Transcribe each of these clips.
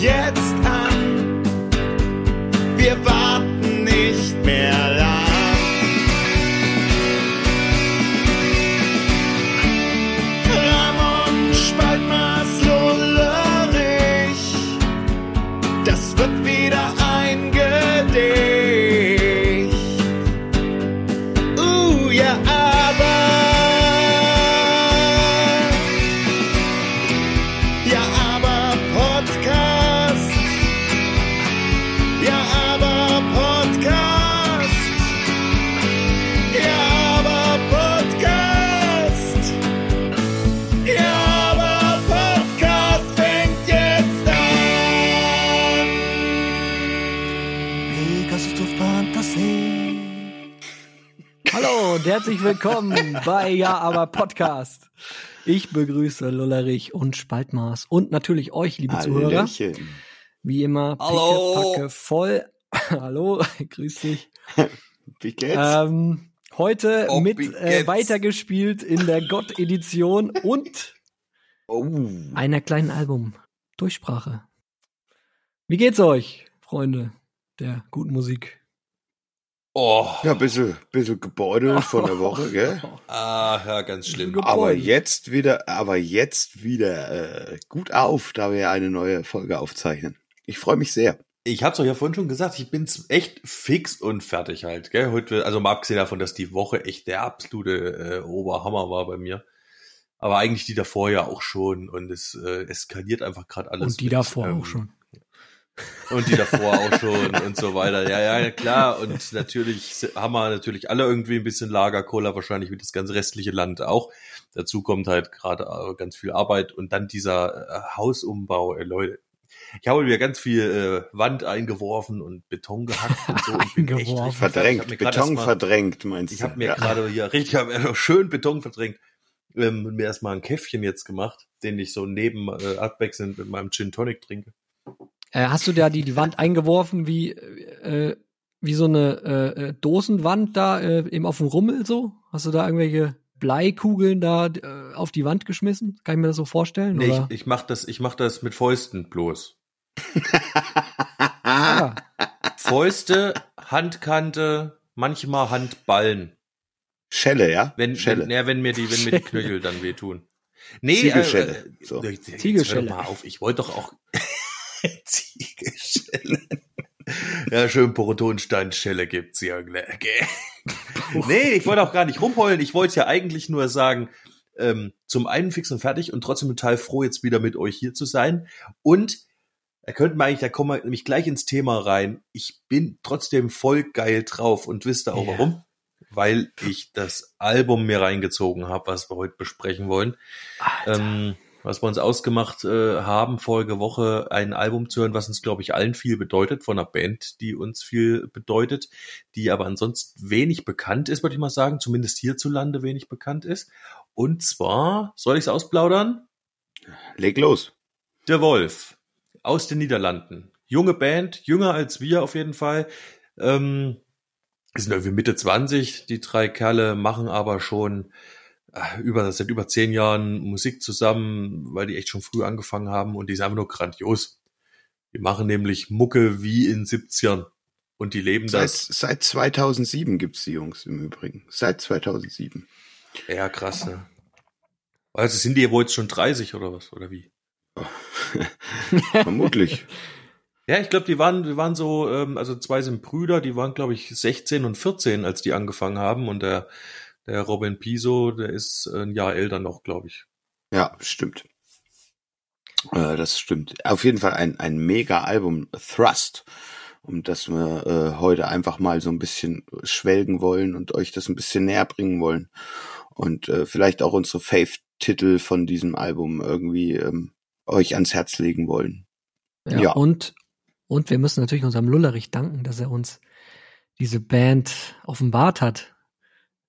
jetzt willkommen bei Ja, aber Podcast. Ich begrüße Lullerich und Spaltmaß und natürlich euch, liebe Zuhörer. Hallöchen. Wie immer, picke, Hallo. packe, voll. Hallo, grüß dich. Wie geht's? Ähm, heute Oh, mit äh, weitergespielt in der Gott-Edition und oh. einer kleinen Album. Durchsprache. Wie geht's euch, Freunde der guten Musik? Oh, Ja, ein bisschen, bisschen gebeutelt von der Woche, gell? ah, ja, ganz schlimm. Aber jetzt wieder, aber jetzt wieder äh, gut auf, da wir eine neue Folge aufzeichnen. Ich freue mich sehr. Ich hab's euch ja vorhin schon gesagt, ich bin's echt fix und fertig halt, gell? Heute, also mal abgesehen davon, dass die Woche echt der absolute äh, Oberhammer war bei mir. Aber eigentlich die davor ja auch schon und es äh, eskaliert einfach gerade alles. Und die mit, davor ähm, auch schon. Und die davor auch schon und so weiter. Ja, ja, klar. Und natürlich haben wir natürlich alle irgendwie ein bisschen Lagerkoller, wahrscheinlich wie das ganze restliche Land auch. Dazu kommt halt gerade äh, ganz viel Arbeit und dann dieser äh, Hausumbau, äh, Leute. Ich habe wieder ganz viel äh, Wand eingeworfen und Beton gehackt und so. Und bin echt Verdrängt, mir Beton mal- verdrängt, meinst du? Ich habe mir Ja. gerade hier richtig, ich hab mir schön Beton verdrängt. Ähm, und mir erstmal ein Käffchen jetzt gemacht, den ich so neben äh, abwechselnd mit meinem Gin Tonic trinke. Äh, hast du da die, die Wand eingeworfen wie, äh, wie so eine äh, äh, Dosenwand da äh, eben auf dem Rummel so? Hast du da irgendwelche Bleikugeln da äh, auf die Wand geschmissen? Kann ich mir das so vorstellen? Nee, oder? ich, ich mach das, ich mach das mit Fäusten bloß. ah, Fäuste, Handkante, manchmal Handballen. Schelle, ja? Wenn, Schelle. wenn, ja, wenn mir die, wenn mir die Knöchel dann wehtun. Nee, Ziegelschelle, Äh, so. äh, hör Ziegelschelle. mal auf. Ich wollte doch auch Ziegelschelle. Ja, schön Protonsteinschelle gibt's ja. gell. nee, ich wollte auch gar nicht rumheulen. Ich wollte ja eigentlich nur sagen, ähm, zum einen fix und fertig und trotzdem total froh, jetzt wieder mit euch hier zu sein. Und da könnten wir eigentlich, da kommen wir nämlich gleich ins Thema rein. Ich bin trotzdem voll geil drauf und wisst ihr auch Ja. warum? Weil ich das Album mir reingezogen habe, was wir heute besprechen wollen. Alter. Ähm, was wir uns ausgemacht äh, haben, vorige Woche ein Album zu hören, was uns, glaube ich, allen viel bedeutet, von einer Band, die uns viel bedeutet, die aber ansonsten wenig bekannt ist, würde ich mal sagen, zumindest hierzulande wenig bekannt ist. Und zwar, soll ich es ausplaudern? Leg los. Der Wolf aus den Niederlanden. Junge Band, jünger als wir auf jeden Fall. Ähm, sind irgendwie Mitte 20, die drei Kerle machen aber schon über, seit über zehn Jahren Musik zusammen, weil die echt schon früh angefangen haben und die sind einfach nur grandios. Die machen nämlich Mucke wie in 70ern und die leben Seit, das. seit 2007 gibt's die Jungs im Übrigen. Seit 2007. Ja, krass, ne? Also sind die wohl jetzt schon 30 oder was, oder wie? Vermutlich. Ja, ich glaube, die waren, die waren so, ähm, also zwei sind Brüder, die waren, glaube ich, 16 und 14, als die angefangen haben. Und der, der Robin Piso, der ist ein Jahr älter noch, glaube ich. Ja, stimmt. Äh, das stimmt. Auf jeden Fall ein, ein mega Album, Thrust, um das wir äh, heute einfach mal so ein bisschen schwelgen wollen und euch das ein bisschen näher bringen wollen. Und äh, vielleicht auch unsere Fave-Titel von diesem Album irgendwie ähm, euch ans Herz legen wollen. ja, ja. Und, und wir müssen natürlich unserem Lullerich danken, dass er uns diese Band offenbart hat,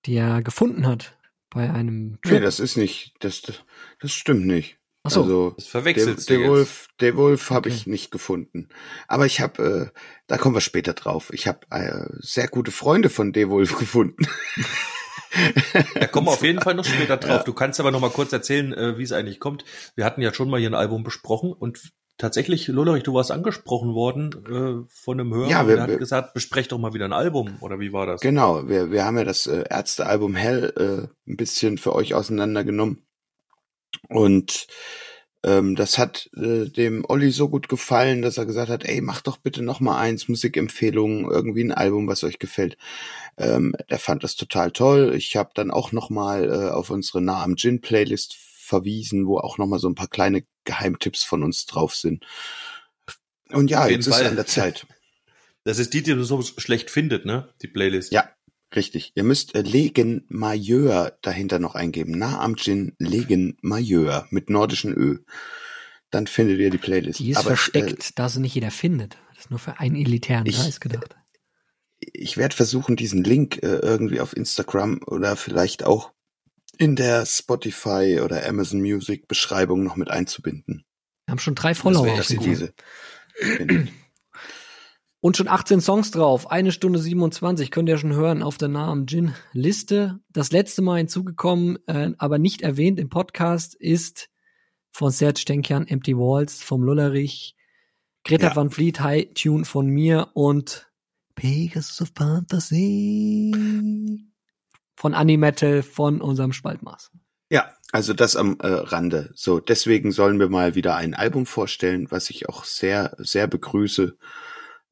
die er gefunden hat bei einem Nee, Trip. das ist nicht, das, das, das stimmt nicht. Ach so. Also, Das der, verwechselst der du jetzt. Wolf, der Wolf habe Okay. ich nicht gefunden. Aber ich habe, äh, da kommen wir später drauf. Ich habe äh, sehr gute Freunde von Wolf gefunden. Da kommen wir auf jeden Fall noch später drauf. Ja. Du kannst aber noch mal kurz erzählen, äh, wie es eigentlich kommt. Wir hatten ja schon mal hier ein Album besprochen und tatsächlich, Lollerich, du warst angesprochen worden äh, von einem Hörer, Ja, wir- der hat wir- gesagt, besprecht doch mal wieder ein Album, oder wie war das? Genau, wir, wir haben ja das äh, Ärztealbum Hell äh, ein bisschen für euch auseinandergenommen. Und ähm, das hat äh, dem Olli so gut gefallen, dass er gesagt hat, ey, mach doch bitte noch mal eins, Musikempfehlungen, irgendwie ein Album, was euch gefällt. Ähm, der fand das total toll. Ich habe dann auch noch mal äh, auf unsere Nah am Gin Playlist verwiesen, wo auch noch mal so ein paar kleine Geheimtipps von uns drauf sind. Und ja, jetzt ist Fall. an der Zeit. Das ist die, die du so schlecht findet, ne? Die Playlist. Ja, richtig. Ihr müsst äh, Legen Majeur dahinter noch eingeben. Na am Gin Legen Majeur mit nordischen Ö. Dann findet ihr die Playlist. Die ist Aber, versteckt, da sie nicht jeder findet. Das ist nur für einen elitären Ich- Kreis gedacht. Äh, ich werde versuchen, diesen Link äh, irgendwie auf Instagram oder vielleicht auch in der Spotify oder Amazon Music Beschreibung noch mit einzubinden. Wir haben schon drei Follower auf diese. Und schon 18 Songs drauf. Eine Stunde 27 könnt ihr schon hören auf der Namen Gin Liste. Das letzte Mal hinzugekommen, äh, aber nicht erwähnt im Podcast ist von Serge Stenkian Empty Walls vom Lullerich, Greta Ja. Van Fleet High Tune von mir und Pegasus of Fantasy von Animetal von unserem Spaltmaß. Ja, also das am äh, Rande. So, deswegen sollen wir mal wieder ein Album vorstellen, was ich auch sehr, sehr begrüße,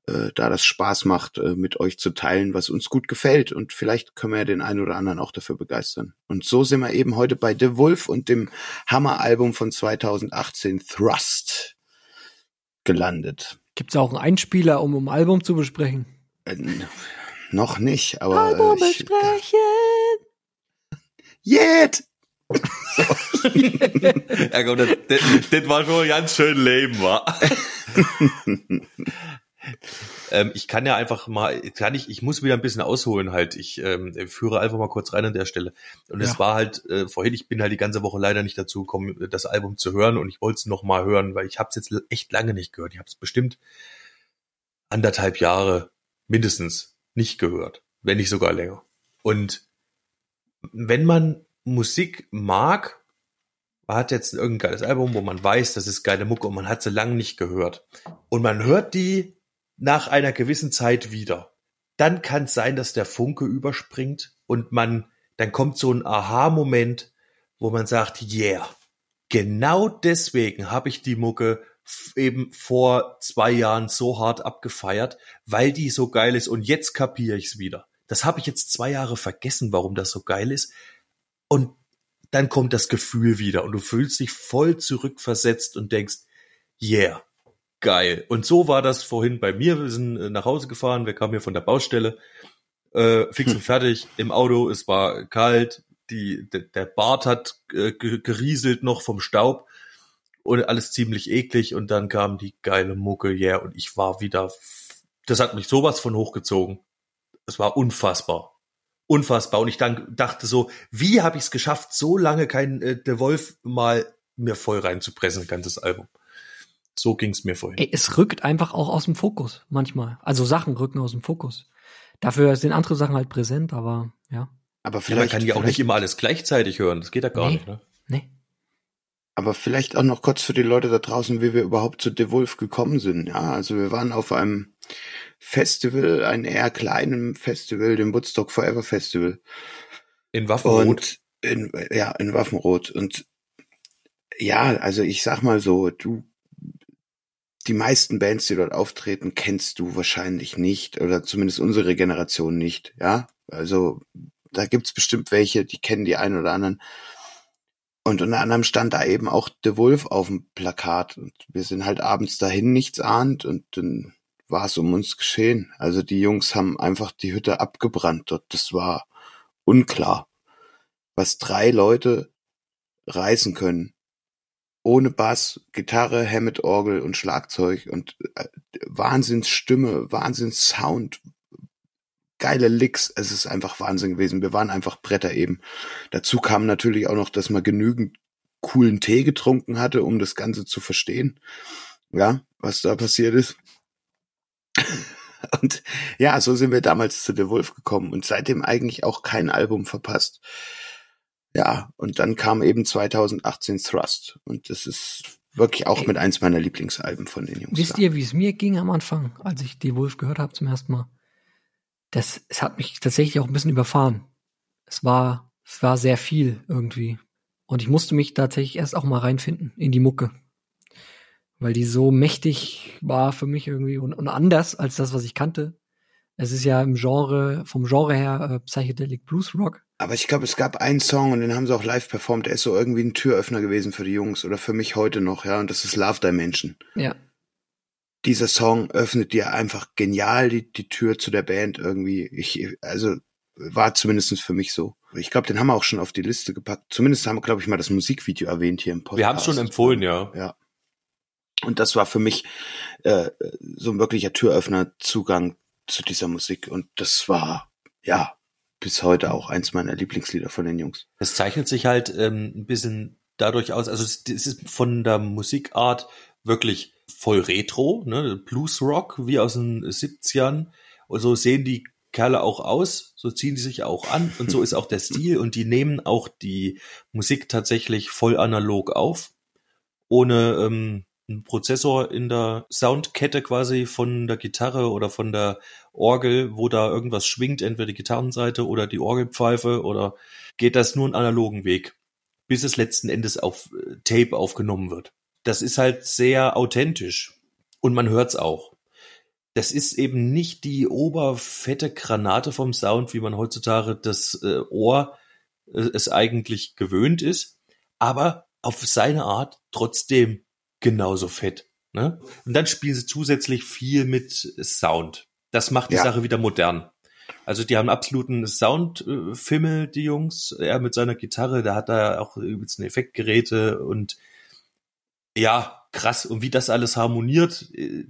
äh, da das Spaß macht, äh, mit euch zu teilen, was uns gut gefällt. Und vielleicht können wir ja den einen oder anderen auch dafür begeistern. Und so sind wir eben heute bei The Wolf und dem Hammer-Album von 2018, Thrust, gelandet. Gibt's auch einen Einspieler, um um Album zu besprechen? Noch nicht, aber äh, ich, Yet! Ja, komm, das, das, das war schon ganz schön lame, wa? ähm, ich kann ja einfach mal, kann ich, ich muss wieder ein bisschen ausholen halt. Ich ähm, führe einfach mal kurz rein an der Stelle. Und es Ja. war halt äh, vorhin, ich bin halt die ganze Woche leider nicht dazu gekommen, das Album zu hören und ich wollte es noch mal hören, weil ich habe es jetzt echt lange nicht gehört. Ich habe es bestimmt anderthalb Jahre mindestens nicht gehört, wenn nicht sogar länger. Und wenn man Musik mag, man hat jetzt irgendein geiles Album, wo man weiß, das ist geile Mucke und man hat sie lange nicht gehört. Und man hört die nach einer gewissen Zeit wieder. Dann kann es sein, dass der Funke überspringt und man, dann kommt so ein Aha-Moment, wo man sagt, yeah, genau deswegen habe ich die Mucke eben vor zwei Jahren so hart abgefeiert, weil die so geil ist und jetzt kapiere ich es wieder. Das habe ich jetzt zwei Jahre vergessen, warum das so geil ist. Und dann kommt das Gefühl wieder und du fühlst dich voll zurückversetzt und denkst, yeah, geil. Und so war das vorhin bei mir. Wir sind äh, nach Hause gefahren, wir kamen hier von der Baustelle, äh, fix und fertig im Auto, es war kalt, die, de, der Bart hat äh, ge- gerieselt noch vom Staub und alles ziemlich eklig und dann kam die geile Mucke, yeah, und ich war wieder, das hat mich sowas von hochgezogen. Es war unfassbar unfassbar. Und ich dann dachte so, wie habe ich es geschafft, so lange kein äh, The Wolf mal mir voll reinzupressen, ein ganzes Album. So ging es mir vorhin. Ey, es rückt einfach auch aus dem Fokus manchmal. Also Sachen rücken aus dem Fokus. Dafür sind andere Sachen halt präsent, aber ja. Aber ja, man vielleicht, kann ja auch nicht vielleicht, immer alles gleichzeitig hören. Das geht ja gar Nee. nicht. Ne? Nee. Aber vielleicht auch noch kurz für die Leute da draußen, wie wir überhaupt zu The Wolf gekommen sind. Ja, also wir waren auf einem Festival, einem eher kleinen Festival, dem Woodstock Forever Festival. In Waffenrot. Und in, ja, in Waffenrot. Und ja, also ich sag mal so, du, die meisten Bands, die dort auftreten, kennst du wahrscheinlich nicht, oder zumindest unsere Generation nicht, ja. Also da gibt's bestimmt welche, die kennen die einen oder anderen. Und unter anderem stand da eben auch The Wolf auf dem Plakat. Und wir sind halt abends dahin nichts ahnt und dann war es um uns geschehen. Also die Jungs haben einfach die Hütte abgebrannt dort. Das war unklar, was drei Leute reißen können. Ohne Bass, Gitarre, Hammond Orgel und Schlagzeug und äh, Wahnsinnsstimme, Wahnsinnssound, geile Licks. Es ist einfach Wahnsinn gewesen. Wir waren einfach Bretter eben. Dazu kam natürlich auch noch, dass man genügend coolen Tee getrunken hatte, um das Ganze zu verstehen. Ja, was da passiert ist. Und ja, so sind wir damals zu The Wolf gekommen und seitdem eigentlich auch kein Album verpasst. Ja, und dann kam eben 2018 Thrust und das ist wirklich auch mit eins meiner Lieblingsalben von den Jungs. Wisst ihr, wie es mir ging am Anfang, als ich die Wolf gehört habe zum ersten Mal? Das, es hat mich tatsächlich auch ein bisschen überfahren. Es war, es war sehr viel irgendwie. Und ich musste mich tatsächlich erst auch mal reinfinden in die Mucke. Weil die so mächtig war für mich irgendwie und, und anders als das, was ich kannte. Es ist ja im Genre, vom Genre her äh, Psychedelic Blues Rock. Aber ich glaube, es gab einen Song und den haben sie auch live performt. Der ist so irgendwie ein Türöffner gewesen für die Jungs oder für mich heute noch, ja. Und das ist Love Dimension. Ja. Dieser Song öffnet dir einfach genial die, die Tür zu der Band irgendwie. Ich, also war zumindest für mich so. Ich glaube, den haben wir auch schon auf die Liste gepackt. Zumindest haben wir, glaube ich, mal das Musikvideo erwähnt hier im Podcast. Wir haben es schon empfohlen, ja. Ja. Und das war für mich äh, so ein wirklicher Türöffner, Zugang zu dieser Musik. Und das war, ja, bis heute auch eins meiner Lieblingslieder von den Jungs. Es zeichnet sich halt ähm, ein bisschen dadurch aus, also es, es ist von der Musikart wirklich voll Retro, ne? Blues Rock, wie aus den 70ern. Und so sehen die Kerle auch aus, so ziehen die sich auch an und so ist auch der Stil und die nehmen auch die Musik tatsächlich voll analog auf, ohne ähm, einen Prozessor in der Soundkette quasi von der Gitarre oder von der Orgel, wo da irgendwas schwingt, entweder die Gitarrenseite oder die Orgelpfeife oder geht das nur einen analogen Weg, bis es letzten Endes auf äh, Tape aufgenommen wird. Das ist halt sehr authentisch und man hört's auch. Das ist eben nicht die oberfette Granate vom Sound, wie man heutzutage das äh, Ohr äh, es eigentlich gewöhnt ist, aber auf seine Art trotzdem genauso fett. Ne? Und dann spielen sie zusätzlich viel mit Sound. Das macht die Ja. Sache wieder modern. Also die haben absoluten Soundfimmel, die Jungs. Er mit seiner Gitarre, da hat er auch übelst Effektgeräte und ja, krass. Und wie das alles harmoniert, äh,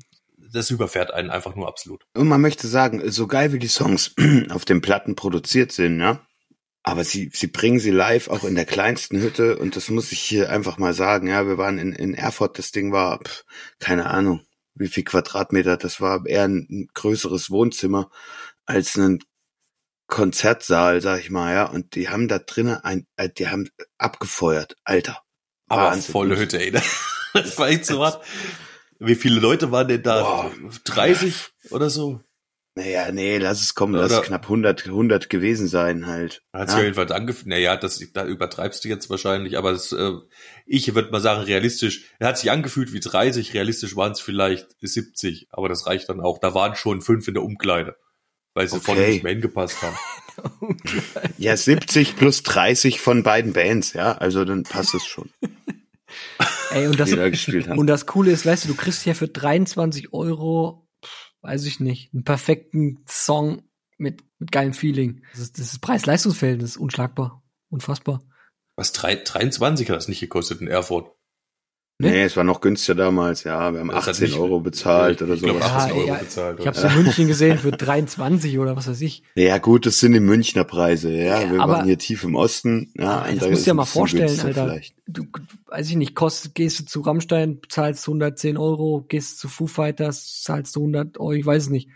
das überfährt einen einfach nur absolut. Und man möchte sagen, so geil wie die Songs auf den Platten produziert sind, ja. Aber sie, sie bringen sie live auch in der kleinsten Hütte und das muss ich hier einfach mal sagen. Ja, wir waren in, in Erfurt, das Ding war, pf, keine Ahnung, wie viel Quadratmeter, das war eher ein, ein größeres Wohnzimmer als ein Konzertsaal, sag ich mal, ja. Und die haben da drinnen ein, äh, die haben abgefeuert, Alter. Aber Wahnsinn. volle Hütte, ey. Das war echt so was. Wie viele Leute waren denn da? Boah. 30 oder so? Naja, nee, lass es kommen, lass es knapp 100, 100 gewesen sein halt. Hat sich ja. jedenfalls angefühlt. Naja, das, da übertreibst du jetzt wahrscheinlich, aber es, äh, ich würde mal sagen, realistisch. Er hat sich angefühlt wie 30, realistisch waren es vielleicht 70, aber das reicht dann auch. Da waren schon fünf in der Umkleide, weil sie vorne Okay. nicht mehr hingepasst haben. Ja, 70 plus 30 von beiden Bands, ja, also dann passt es schon, Ey, und das, die da gespielt haben. Und das Coole ist, weißt du, du kriegst ja für 23 Euro, weiß ich nicht, einen perfekten Song mit, mit geilem Feeling. Das ist, das ist Preis-Leistungsverhältnis, unschlagbar, unfassbar. Was, drei, 23 hat das nicht gekostet in Erfurt? ne? Nee, es war noch günstiger damals, ja, wir haben Das hat 18 nicht- Euro bezahlt oder Ich glaub, sowas. 18 Ja, Euro ja, bezahlt. Ich habe oder? in München gesehen für 23 oder was weiß ich. Ja gut, das sind die Münchner Preise, ja, Ja, wir aber- waren hier tief im Osten, ja, und das da musst ist du dir mal vorstellen, Alter. vielleicht. Du, weiß ich nicht, kost, gehst du zu Rammstein, zahlst du 110 Euro, gehst zu Foo Fighters, zahlst du 100 Euro, ich weiß es nicht.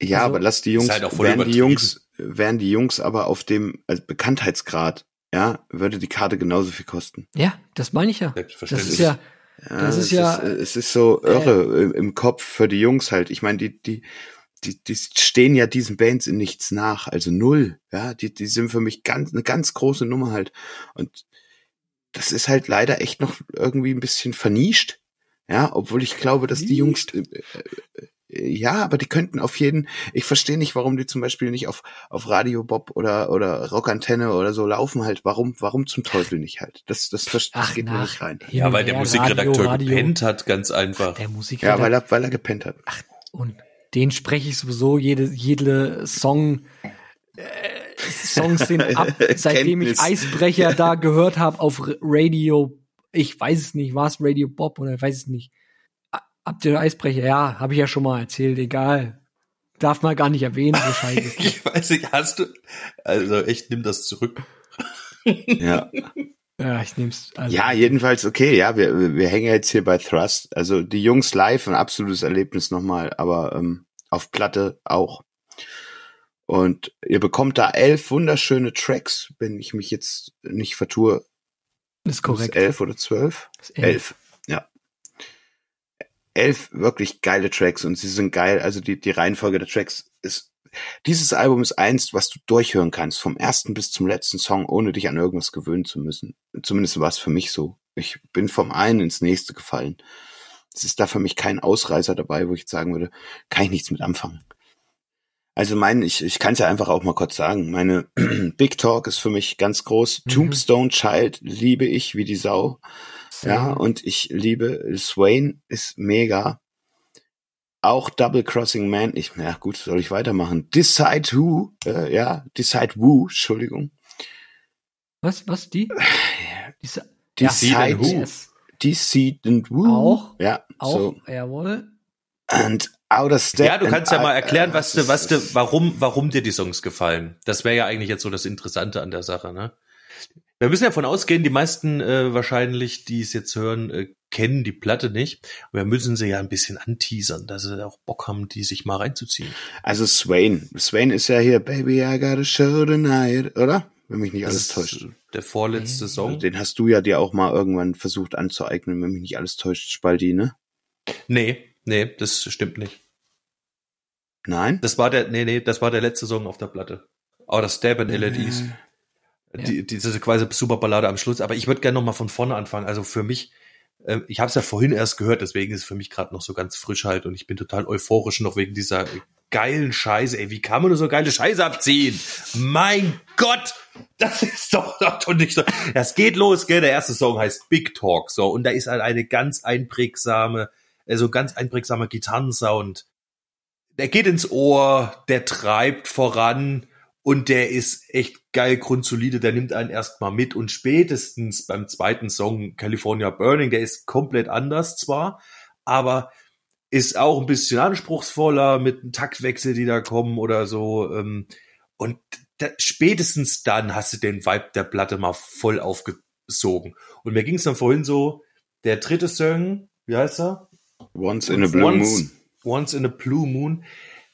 Ja, Also, aber lass die Jungs, halt wären die. Jungs, wären die Jungs aber auf dem also Bekanntheitsgrad, ja, würde die Karte genauso viel kosten. Ja, das meine ich ja. Das ist ja, Ja, Das ist es ja, ist, es ist so irre im, im Kopf für die Jungs halt. Ich meine, die, die, die, die stehen ja diesen Bands in nichts nach, also null. Ja, die, die sind für mich ganz, eine ganz große Nummer halt. Und das ist halt leider echt noch irgendwie ein bisschen vernischt. Ja, obwohl ich glaube, dass die Jungs, äh, äh, äh, ja, aber die könnten auf jeden, ich verstehe nicht, warum die zum Beispiel nicht auf, auf Radio Bob oder, oder Rockantenne oder so laufen halt. Warum, warum zum Teufel nicht halt? Das, das, das, das ach, geht mir nach, nicht rein. ja, und weil der Musikredakteur Radio, Radio. gepennt hat, ganz einfach. Der Ja, Musikredakteur. weil er, weil er gepennt hat. Und den spreche ich sowieso jede, jede Song. Äh, Songs sind ab, seitdem ich Kenntnis. Eisbrecher da gehört habe auf Radio. Ich weiß es nicht, war es Radio Bob oder ich weiß es nicht. A- Habt ihr Eisbrecher? Ja, habe ich ja schon mal erzählt. Egal, darf man gar nicht erwähnen. Scheiße. Ich weiß nicht, hast du, also echt, nimm das zurück. Ja. ja, ich nehm's. Also, Ja, jedenfalls okay, ja, wir, wir wir hängen jetzt hier bei Thrust. Also die Jungs live, ein absolutes Erlebnis nochmal, aber ähm, auf Platte auch. Und ihr bekommt da elf wunderschöne Tracks, wenn ich mich jetzt nicht vertue. ist korrekt. Ist elf oder zwölf? Ist Elf. Ja. elf wirklich geile Tracks und sie sind geil. Also die, die Reihenfolge der Tracks ist, dieses Album ist eins, was du durchhören kannst, vom ersten bis zum letzten Song, ohne dich an irgendwas gewöhnen zu müssen. Zumindest war es für mich so. Ich bin vom einen ins nächste gefallen. Es ist da für mich kein Ausreißer dabei, wo ich jetzt sagen würde, kann ich nichts mit anfangen. Also mein, ich, ich kann es ja einfach auch mal kurz sagen. Meine Big Talk ist für mich ganz groß. Mhm. Tombstone Child liebe ich wie die Sau. Ja, Same. und ich liebe Swain ist mega. Auch Double Crossing Man. Ich, ja gut, soll ich weitermachen? Decide Who, äh, ja, Decide Who, Entschuldigung. Was, was, die? Diese, Decide Who. Yes. Decide Who. Auch? Ja, Auch, so. jawohl. And. Ja, du kannst ja mal erklären, was das du, was du, warum, warum dir die Songs gefallen. Das wäre ja eigentlich jetzt so das Interessante an der Sache, ne? Wir müssen ja davon ausgehen, die meisten äh, wahrscheinlich, die es jetzt hören, äh, kennen die Platte nicht. Wir müssen sie ja ein bisschen anteasern, dass sie auch Bock haben, die sich mal reinzuziehen. Also Swain. Swain ist ja hier Baby, I got a show tonight, oder? Wenn mich nicht alles Das täuscht. ist der vorletzte Song. Den hast du ja dir auch mal irgendwann versucht anzueignen, wenn mich nicht alles täuscht, Spaldi, ne? Nee, nee, das stimmt nicht. Nein? Das war der, nee, nee, das war der letzte Song auf der Platte. Oder Stab and LEDs. Ja. Die, diese quasi super Ballade am Schluss. Aber ich würde gerne noch mal von vorne anfangen. Also für mich, äh, ich habe es ja vorhin erst gehört, deswegen ist es für mich gerade noch so ganz frisch halt und ich bin total euphorisch noch wegen dieser geilen Scheiße. Ey, wie kann man nur so geile Scheiße abziehen? Mein Gott! Das ist doch, doch nicht so. Das geht los, gell? Der erste Song heißt Big Talk, so. Und da ist halt eine ganz einprägsame, also ganz einprägsamer Gitarrensound. Der geht ins Ohr, der treibt voran und der ist echt geil grundsolide, der nimmt einen erstmal mit und spätestens beim zweiten Song California Burning, der ist komplett anders zwar, aber ist auch ein bisschen anspruchsvoller mit einem Taktwechsel, die da kommen oder so. ähm, Und spätestens dann hast du den Vibe der Platte mal voll aufgesogen. Und mir ging es dann vorhin so, der dritte Song, wie heißt er? Once in a Blue Once, Moon. Once in a Blue Moon.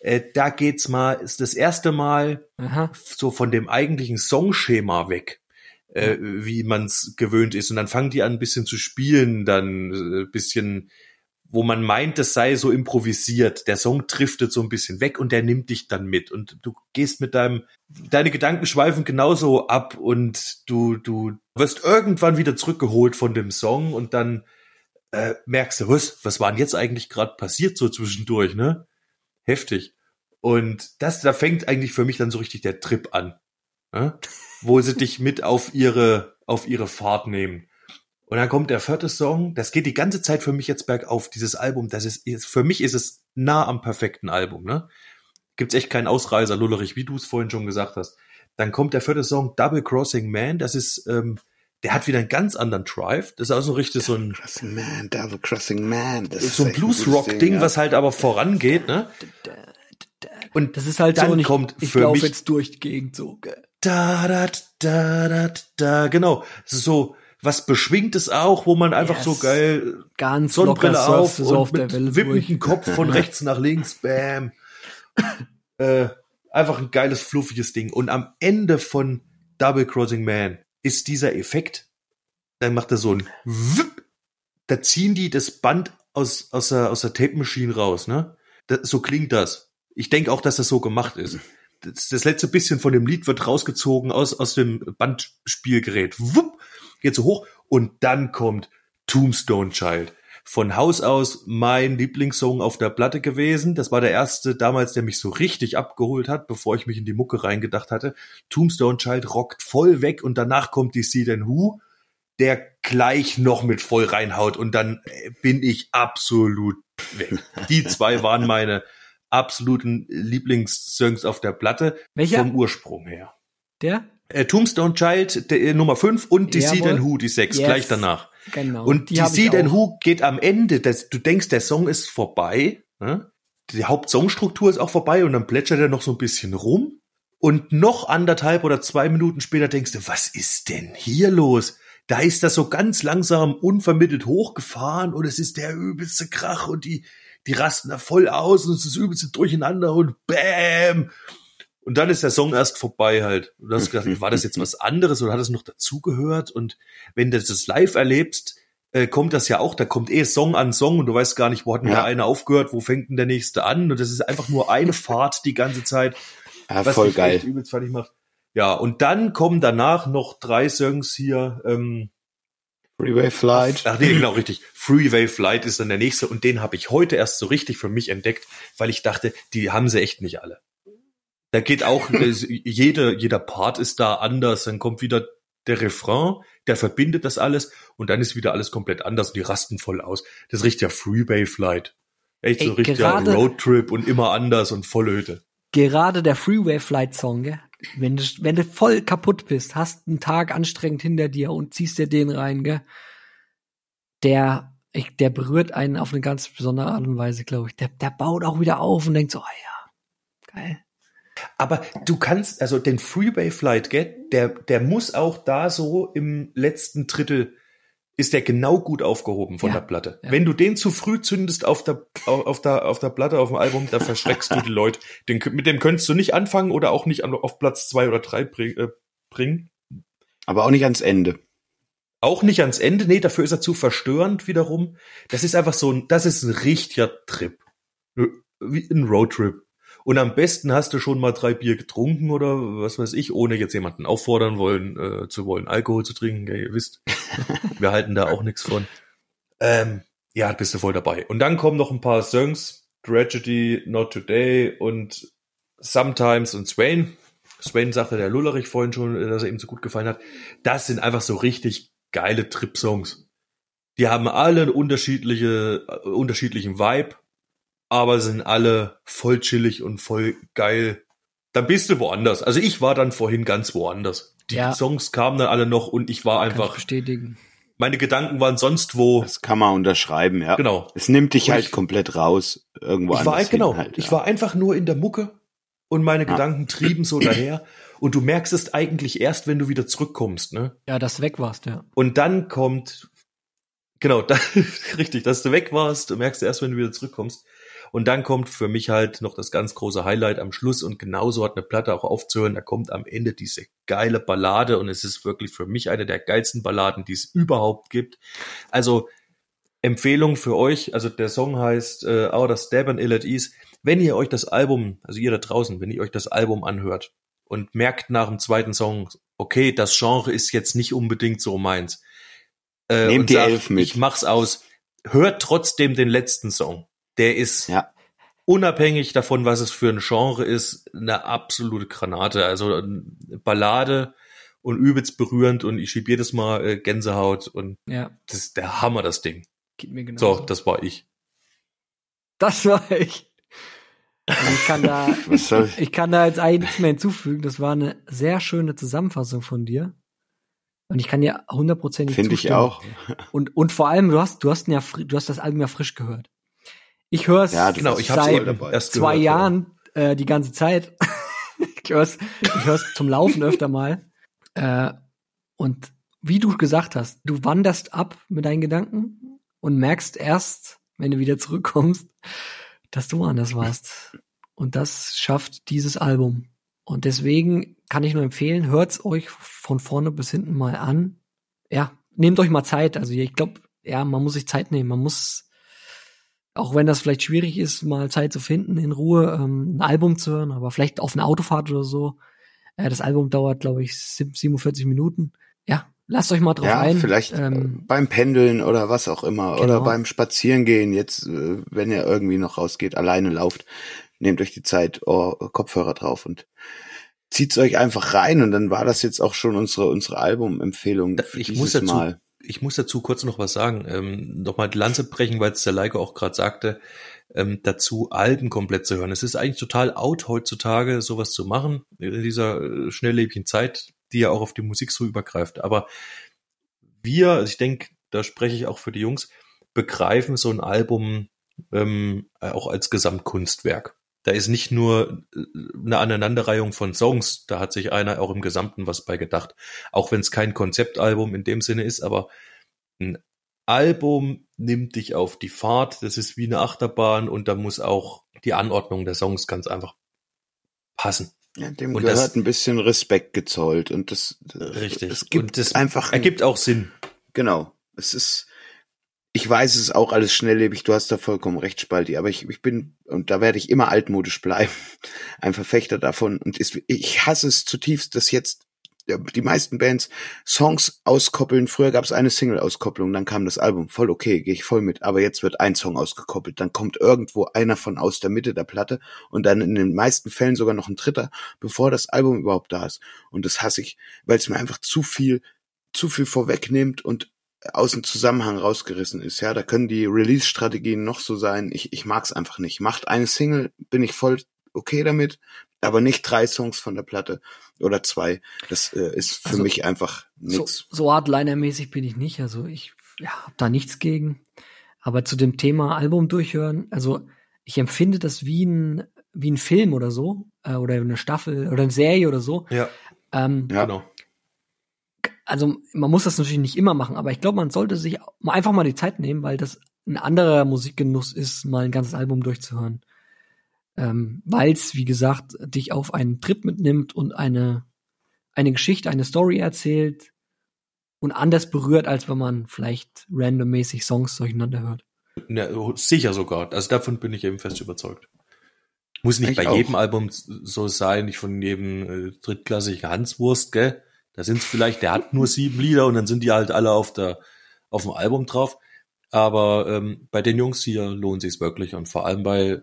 Äh, da geht's mal, ist das erste Mal Aha. so von dem eigentlichen Songschema weg, äh, wie man's gewöhnt ist. Und dann fangen die an, ein bisschen zu spielen, dann äh, ein bisschen, wo man meint, es sei so improvisiert. Der Song driftet so ein bisschen weg und der nimmt dich dann mit. Und du gehst mit deinem, deine Gedanken schweifen genauso ab und du, du wirst irgendwann wieder zurückgeholt von dem Song und dann äh, merkst du, was, was war denn jetzt eigentlich gerade passiert so zwischendurch, ne? Heftig. Und das, da fängt eigentlich für mich dann so richtig der Trip an, ne? wo sie dich mit auf ihre, auf ihre Fahrt nehmen. Und dann kommt der vierte Song. Das geht die ganze Zeit für mich jetzt bergauf. Dieses Album, das ist, ist für mich ist es nah am perfekten Album. Ne? Gibt's echt keinen Ausreißer, Lullerich, wie du es vorhin schon gesagt hast. Dann kommt der vierte Song, Double Crossing Man. Das ist, ähm, der hat wieder einen ganz anderen Drive. Das ist auch so richtig so ein, Crossing Man, Double Crossing Man. Das ist so ein Blues-Rock-Ding, ja. was halt aber vorangeht. Ne? Und Das ist halt dann so nicht, kommt ich für laufe mich jetzt durch die Gegend so. gell. da, da, da, da, da, genau. Das ist so was Beschwingtes auch, wo man einfach Yes. so geil Ganz Sonnenbrille locker auf so und mit durch. wippendem Kopf von rechts nach links, bam. äh, einfach ein geiles, fluffiges Ding. Und am Ende von Double Crossing Man ist dieser Effekt, dann macht er so ein Wipp, da ziehen die das Band aus, aus der, aus der Tape Machine raus, ne? Das, so klingt das. Ich denke auch, dass das so gemacht ist. Das, das letzte bisschen von dem Lied wird rausgezogen aus, aus dem Bandspielgerät. Wupp, geht so hoch und dann kommt Tombstone Child. Von Haus aus mein Lieblingssong auf der Platte gewesen. Das war der erste damals, der mich so richtig abgeholt hat, bevor ich mich in die Mucke reingedacht hatte. Tombstone Child rockt voll weg und danach kommt die See Then Who, der gleich noch mit voll reinhaut und dann äh, bin ich absolut weg. Die zwei waren meine absoluten Lieblingssongs auf der Platte Welcher? vom Ursprung her. Der? Äh, Tombstone Child, der, äh, Nummer 5 und die See. Then Who, die 6, Yes. gleich danach. Genau. Und die, hab See Then. Who geht am Ende, das, du denkst, der Song ist vorbei, ne? die Hauptsongstruktur ist auch vorbei und dann plätschert er noch so ein bisschen rum und noch anderthalb oder zwei Minuten später denkst du, was ist denn hier los? Da ist das so ganz langsam unvermittelt hochgefahren und es ist der übelste Krach und die, die rasten da voll aus und es ist das übelste Durcheinander und Bäm! Und dann ist der Song erst vorbei halt. Und du hast gedacht, war das jetzt was anderes oder hat es noch dazugehört? Und wenn du das live erlebst, äh, kommt das ja auch, da kommt eh Song an Song und du weißt gar nicht, wo hat denn Ja. der eine aufgehört, wo fängt denn der nächste an und das ist einfach nur eine Fahrt die ganze Zeit. Ja, was voll geil. übelst fertig macht. Ja, und dann kommen danach noch drei Songs hier, ähm, Freeway Flight. Ach nee, genau, richtig. Freeway Flight ist dann der nächste und den habe ich heute erst so richtig für mich entdeckt, weil ich dachte, die haben sie echt nicht alle. Da geht auch, äh, jede, jeder Part ist da anders, dann kommt wieder der Refrain, der verbindet das alles und dann ist wieder alles komplett anders und die rasten voll aus. Das riecht ja Freeway Flight. Echt so Ey, richtig gerade- Roadtrip und immer anders und volle Hütte. Gerade der Freeway Flight Song, gell? Wenn du, wenn du voll kaputt bist, hast einen Tag anstrengend hinter dir und ziehst dir den rein, gell? Der, ich, der berührt einen auf eine ganz besondere Art und Weise, glaube ich. Der, der baut auch wieder auf und denkt so, ah ja, geil. Aber du kannst, also den Freeway Flight, gell, der, der muss auch da so im letzten Drittel, ist der genau gut aufgehoben von Ja, der Platte. ja. Wenn du den zu früh zündest auf der, auf, der, auf der Platte, auf dem Album, da verschreckst du die Leute. Den, mit dem könntest du nicht anfangen oder auch nicht auf Platz zwei oder drei bring, äh, bringen. Aber auch nicht ans Ende. Auch nicht ans Ende, nee, dafür ist er zu verstörend wiederum. Das ist einfach so ein, das ist ein richtiger Trip. Wie ein Roadtrip. Und am besten hast du schon mal drei Bier getrunken oder was weiß ich, ohne jetzt jemanden auffordern wollen, äh, zu wollen, Alkohol zu trinken. Ja, ihr wisst, wir halten da auch nichts von. Ähm, ja, bist du voll dabei. Und dann kommen noch ein paar Songs, Tragedy, Not Today und Sometimes und Swain. Swain sagte der Lullerich vorhin schon, dass er ihm so gut gefallen hat. Das sind einfach so richtig geile Trip-Songs. Die haben alle unterschiedliche, äh, unterschiedlichen Vibe, aber sind alle voll chillig und voll geil. Dann bist du woanders. Also ich war dann vorhin ganz woanders. Die Ja. Songs kamen dann alle noch und ich war Kann ich einfach, bestätigen. meine Gedanken waren sonst wo. Das kann man unterschreiben, ja. Genau. Es nimmt dich Und halt ich- komplett raus. Irgendwo Ich war anders genau, hin halt, ich ja. war einfach nur in der Mucke und meine Ja. Gedanken trieben so daher. Und du merkst es eigentlich erst, wenn du wieder zurückkommst, ne? Ja, dass du weg warst, ja. Und dann kommt, genau, da, richtig, dass du weg warst, du merkst erst, wenn du wieder zurückkommst. Und dann kommt für mich halt noch das ganz große Highlight am Schluss und genauso hat eine Platte auch aufzuhören. Da kommt am Ende diese geile Ballade und es ist wirklich für mich eine der geilsten Balladen, die es überhaupt gibt. Also Empfehlung für euch, also der Song heißt äh, Outer Stab and Ill at Ease. Wenn ihr euch das Album, also ihr da draußen, wenn ihr euch das Album anhört und merkt nach dem zweiten Song, okay, das Genre ist jetzt nicht unbedingt so meins. Äh, Nehmt die Elf mit. Ich mach's aus. Hört trotzdem den letzten Song. Der ist Ja. unabhängig davon, was es für ein Genre ist, eine absolute Granate. Also eine Ballade und übelst berührend und ich schieb jedes Mal äh, Gänsehaut und Ja, das ist der Hammer, das Ding. geht mir genau. So, das war ich. das war ich. Und ich kann da, ich kann da jetzt eigentlich nichts mehr hinzufügen. Das war eine sehr schöne Zusammenfassung von dir. Und ich kann dir hundertprozentig Finde ich zustimmen. auch. Und, und vor allem, du hast, du hast, ihn ja, du hast das Album ja frisch gehört. Ich höre es Ja, Genau, ich hab's voll seit dabei. erst zwei gehört, Jahren äh, die ganze Zeit. ich höre es ich hör's zum Laufen öfter mal. Äh, und wie du gesagt hast, du wanderst ab mit deinen Gedanken und merkst erst, wenn du wieder zurückkommst, dass du anders warst. Und das schafft dieses Album. Und deswegen kann ich nur empfehlen, hört's euch von vorne bis hinten mal an. Ja, nehmt euch mal Zeit. Also ich glaube, ja, man muss sich Zeit nehmen. Man muss, auch wenn das vielleicht schwierig ist, mal Zeit zu finden, in Ruhe ähm, ein Album zu hören, aber vielleicht auf einer Autofahrt oder so. Äh, das Album dauert, glaube ich, sieb- 47 Minuten. Ja, lasst euch mal drauf Ja, ein. vielleicht äh, Ähm, beim Pendeln oder was auch immer. Genau. Oder beim Spazierengehen. Jetzt, äh, wenn ihr irgendwie noch rausgeht, alleine lauft, nehmt euch die Zeit, oh, Kopfhörer drauf und zieht's euch einfach rein. Und dann war das jetzt auch schon unsere, unsere Albumempfehlung ich dieses muss dazu- Mal. Ich muss dazu kurz noch was sagen. Ähm, Nochmal die Lanze brechen, weil es der Leiko auch gerade sagte, ähm, dazu Alben komplett zu hören. Es ist eigentlich total out heutzutage, sowas zu machen, in dieser äh, schnelllebigen Zeit, die ja auch auf die Musik so übergreift. Aber wir, also ich denke, da spreche ich auch für die Jungs, begreifen so ein Album ähm, auch als Gesamtkunstwerk. Da ist nicht nur äh, eine Aneinanderreihung von Songs, da hat sich einer auch im Gesamten was bei gedacht. Auch wenn es kein Konzeptalbum in dem Sinne ist, aber ein Album nimmt dich auf die Fahrt, das ist wie eine Achterbahn und da muss auch die Anordnung der Songs ganz einfach passen. Ja, dem Und gehört das- ein bisschen Respekt gezollt und das, das Richtig. Es gibt und das einfach ergibt auch Sinn. Genau. Es ist ich weiß, es ist auch alles schnelllebig, du hast da vollkommen recht, Spalti, aber ich, ich bin, und da werde ich immer altmodisch bleiben, ein Verfechter davon. Und ist, ich hasse es zutiefst, dass jetzt die meisten Bands Songs auskoppeln. Früher gab es eine Single-Auskopplung, dann kam das Album. Voll okay, gehe ich voll mit. Aber jetzt wird ein Song ausgekoppelt. Dann kommt irgendwo einer von aus der Mitte der Platte und dann in den meisten Fällen sogar noch ein dritter, bevor das Album überhaupt da ist. Und das hasse ich, weil es mir einfach zu viel, zu viel vorwegnimmt und aus dem Zusammenhang rausgerissen ist. Ja, da können die Release-Strategien noch so sein. Ich, ich mag's einfach nicht. Macht eine Single, bin ich voll okay damit, aber nicht drei Songs von der Platte oder zwei. Das äh, ist für Also, mich einfach nix. So, so Hardliner-mäßig bin ich nicht. Also ich ja, habe da nichts gegen. Aber zu dem Thema Album durchhören, also ich empfinde das wie ein, wie ein Film oder so, äh, oder eine Staffel oder eine Serie oder so. Ja, Ähm, Ja. genau. Also man muss das natürlich nicht immer machen, aber ich glaube, man sollte sich einfach mal die Zeit nehmen, weil das ein anderer Musikgenuss ist, mal ein ganzes Album durchzuhören. Ähm, weil es, wie gesagt, dich auf einen Trip mitnimmt und eine, eine Geschichte, eine Story erzählt und anders berührt, als wenn man vielleicht randommäßig Songs durcheinander hört. Ja, sicher sogar. Also davon bin ich eben fest überzeugt. Muss nicht Ich bei auch. jedem Album so sein, nicht von jedem äh, drittklassigen Hanswurst, gell? Da sind es vielleicht, der hat nur sieben Lieder und dann sind die halt alle auf der auf dem Album drauf. Aber ähm, bei den Jungs hier lohnt sich's wirklich und vor allem bei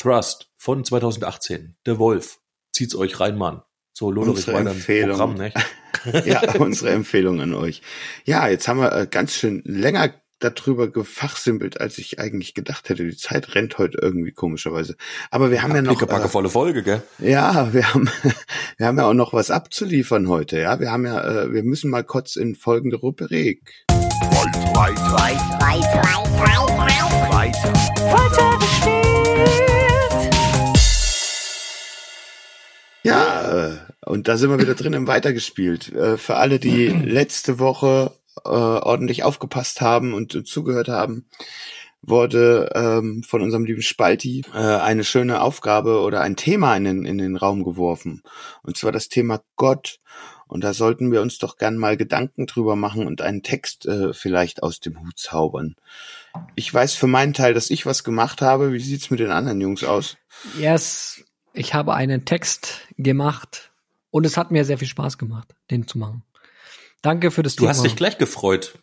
Thrust von 2018, Der Wolf, zieht's euch rein, Mann. So Lodderich Unsere weiter im Empfehlung. Programm, nicht? ja, unsere Empfehlung an euch. Ja, jetzt haben wir äh, ganz schön länger darüber gefachsimpelt, als ich eigentlich gedacht hätte. Die Zeit rennt heute irgendwie komischerweise. Aber wir haben ja noch, Pickepacke äh, volle Folge, gell? ja, wir haben, wir haben ja auch noch was abzuliefern heute. Ja, wir haben ja, äh, wir müssen mal kurz in folgende Rubrik. Ja, äh, und da sind wir wieder drin im Weitergespielt. Äh, für alle, die letzte Woche äh, ordentlich aufgepasst haben und äh, zugehört haben, wurde ähm, von unserem lieben Spalti äh, eine schöne Aufgabe oder ein Thema in den, in den Raum geworfen. Und zwar das Thema Gott. Und da sollten wir uns doch gern mal Gedanken drüber machen und einen Text äh, vielleicht aus dem Hut zaubern. Ich weiß für meinen Teil, dass ich was gemacht habe. Wie sieht's mit den anderen Jungs aus? Yes, ich habe einen Text gemacht und es hat mir sehr viel Spaß gemacht, den zu machen. Danke für das Du Thema. hast dich gleich gefreut.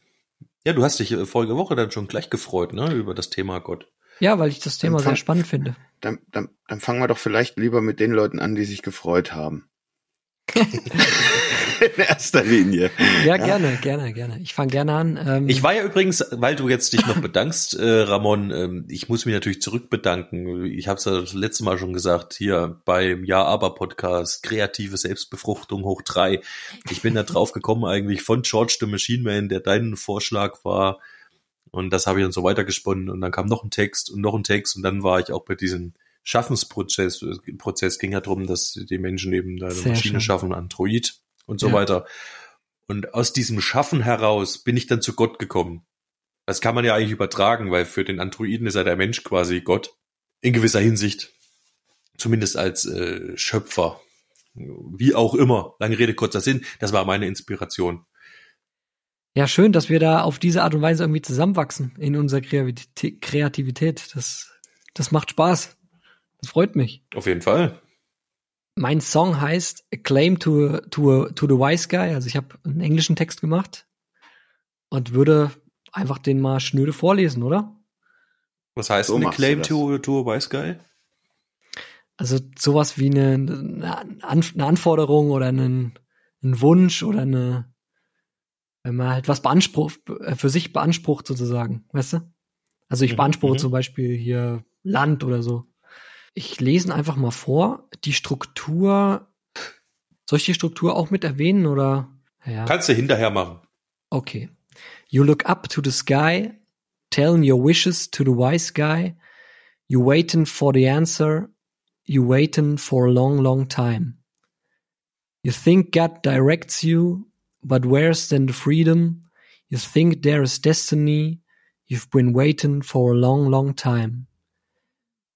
Ja, du hast dich äh, vorige Woche dann schon gleich gefreut, ne, über das Thema Gott. ja, weil ich das Thema Dann sehr fang- spannend finde. Dann, dann, dann fangen wir doch vielleicht lieber mit den Leuten an, die sich gefreut haben. In erster Linie. Ja, gerne, gerne, gerne. Ich fange gerne an. Ähm, Ich war ja übrigens, weil du jetzt dich noch bedankst, äh, Ramon, ähm, ich muss mich natürlich zurückbedanken. Ich habe es ja das letzte Mal schon gesagt, hier beim Ja Aber Podcast, kreative Selbstbefruchtung hoch drei. Ich bin da drauf gekommen eigentlich von George the Machine Man, der dein Vorschlag war. Und das habe ich dann so weitergesponnen und dann kam noch ein Text und noch ein Text und dann war ich auch bei diesem Schaffensprozess. Prozess ging ja darum, dass die Menschen eben da eine Sehr Maschine schön. schaffen, Android und so Ja. weiter. Und aus diesem Schaffen heraus bin ich dann zu Gott gekommen. Das kann man ja eigentlich übertragen, weil für den Androiden ist ja der Mensch quasi Gott. In gewisser Hinsicht. Zumindest als äh, Schöpfer. Wie auch immer. Lange Rede, kurzer Sinn. Das war meine Inspiration. ja, schön, dass wir da auf diese Art und Weise irgendwie zusammenwachsen in unserer Kreativität. Kreativität. Das, das macht Spaß. Das freut mich. Auf jeden Fall. Mein Song heißt A Claim to, a, to, a, to the Wise Guy. Also ich habe einen englischen Text gemacht und würde einfach den mal schnöde vorlesen, oder? Was heißt So eine machst du Claim das. to, to a Wise Guy? Also sowas wie eine, eine, An- eine Anforderung oder einen, einen Wunsch oder eine, wenn man halt was beansprucht, für sich beansprucht sozusagen, weißt du? Also ich Mhm, beanspruche mhm. zum Beispiel hier Land oder so. Ich lese ihn einfach mal vor. Die Struktur, soll ich die Struktur auch mit erwähnen oder? Ja. Kannst du hinterher machen. Okay. You look up to the sky, telling your wishes to the wise guy. You waiting for the answer. You waiting for a long, long time. You think God directs you, but where's then the freedom? You think there is destiny. You've been waiting for a long, long time.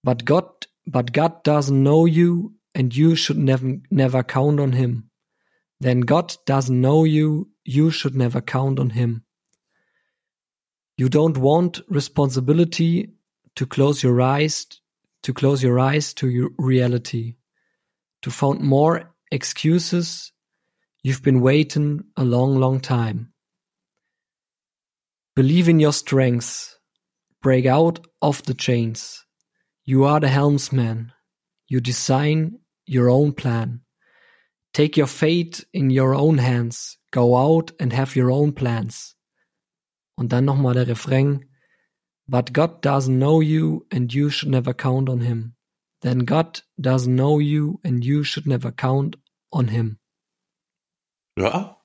But God, but God doesn't know you, and you should never, never count on Him. Then God doesn't know you, you should never count on him. You don't want responsibility to close your eyes, to close your eyes to your reality. To found more excuses, you've been waiting a long, long time. Believe in your strengths. Break out of the chains. You are the helmsman. You design your own plan. Take your fate in your own hands. Go out and have your own plans. Und dann nochmal der Refrain. But God doesn't know you and you should never count on him. Then God doesn't know you and you should never count on him. Ja.